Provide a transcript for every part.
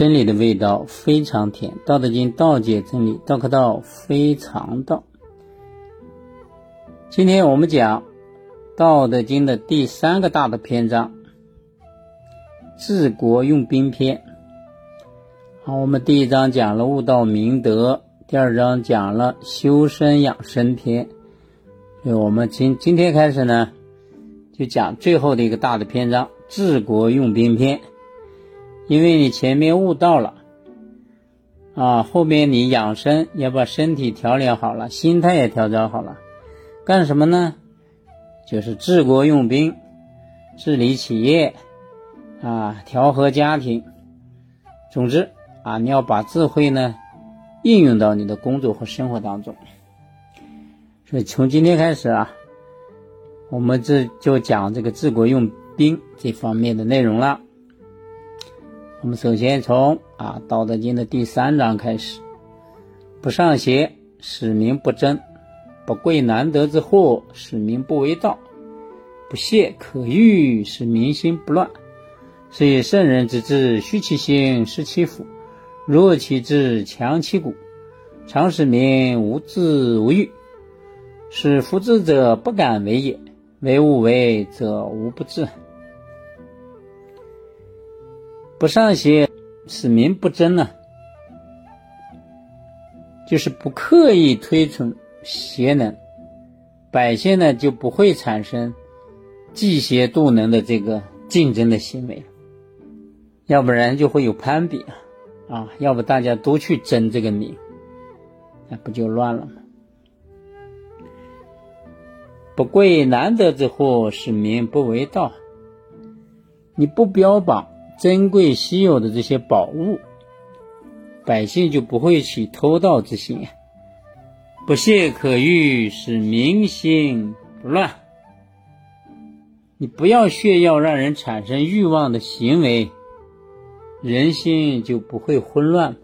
真理的味道非常甜。《道德经》道解真理，道可道非常道。今天我们讲《道德经》的第三个大的篇章——治国用兵篇。好，我们第一章讲了悟道明德，第二章讲了修身养生篇。所以我们今今天开始呢，就讲最后的一个大的篇章——治国用兵篇。因为你前面悟到了，啊，后面你养生要把身体调理好了，心态也调整好了，干什么呢？就是治国用兵，治理企业，啊，调和家庭。总之啊，你要把智慧呢应用到你的工作和生活当中。所以从今天开始啊，我们这就讲这个治国用兵这方面的内容了。我们首先从啊《道德经》的第三章开始：不尚贤，使民不争；不贵难得之货，使民不为盗；不懈可欲，使民心不乱。是以圣人之治，虚其心，实其腹；弱其志，强其骨。常使民无智无欲，使夫智者不敢为也。为无为则无不治。不尚贤，使民不争呢，就是不刻意推崇贤能，百姓呢就不会产生嫉邪妒能的这个竞争的行为，要不然就会有攀比啊，啊，要不大家都去争这个名，那不就乱了吗？不贵难得之货，使民不为盗。你不标榜。珍贵稀有的这些宝物，百姓就不会起偷盗之心。不懈可欲，使民心不乱。你不要炫耀，让人产生欲望的行为，人心就不会混乱。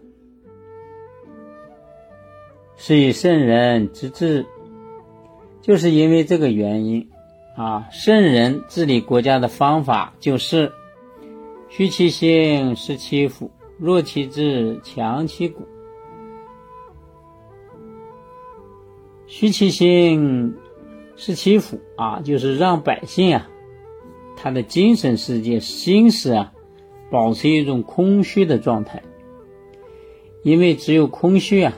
是以圣人之治，就是因为这个原因啊。圣人治理国家的方法就是。虚其心，实其腹；弱其志，强其骨。虚其心，实其腹啊，就是让百姓啊，他的精神世界、心思啊，保持一种空虚的状态。因为只有空虚啊，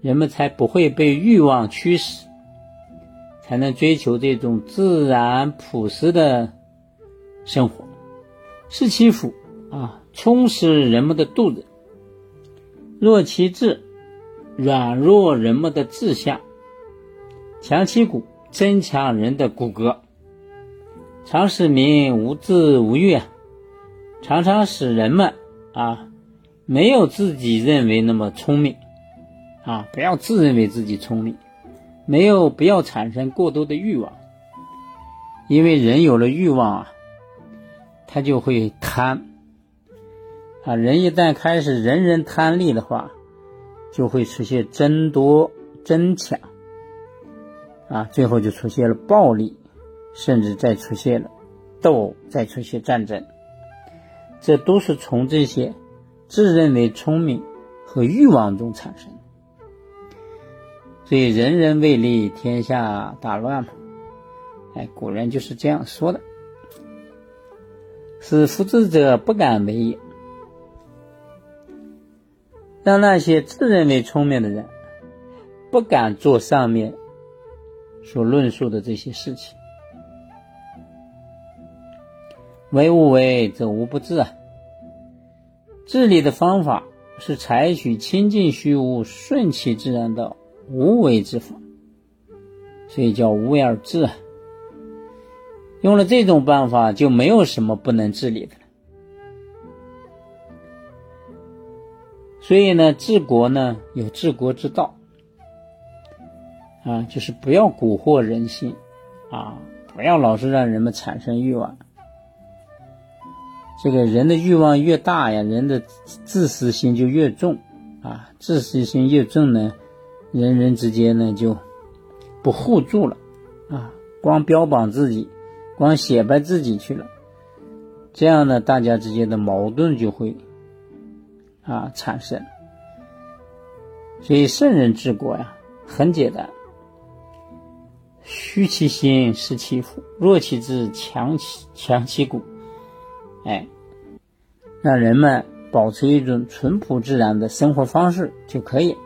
人们才不会被欲望驱使，才能追求这种自然朴实的生活。是其腹啊，充实人们的肚子；弱其志，软弱人们的志向；强其骨，增强人的骨骼。常使民无智无欲啊，常常使人们啊没有自己认为那么聪明啊，不要自认为自己聪明，没有不要产生过多的欲望，因为人有了欲望啊。他就会贪啊！人一旦开始人人贪利的话，就会出现争夺、争抢啊，最后就出现了暴力，甚至再出现了斗，再出现战争。这都是从这些自认为聪明和欲望中产生的。所以，人人为利，天下大乱嘛。哎，古人就是这样说的。使夫智者不敢为也，让那些自认为聪明的人不敢做上面所论述的这些事情。为无为则无不治啊！治理的方法是采取清净虚无、顺其自然的无为之法，所以叫无为而治啊。用了这种办法，就没有什么不能治理的了。所以呢，治国呢有治国之道，啊，就是不要蛊惑人心，啊，不要老是让人们产生欲望。这个人的欲望越大呀，人的自私心就越重，啊，自私心越重呢，人人之间呢就不互助了，啊，光标榜自己。光显摆自己去了，这样呢，大家之间的矛盾就会啊产生。所以圣人治国呀，很简单。虚其心，实其腹；弱其志，强其强其骨。哎，让人们保持一种淳朴自然的生活方式就可以。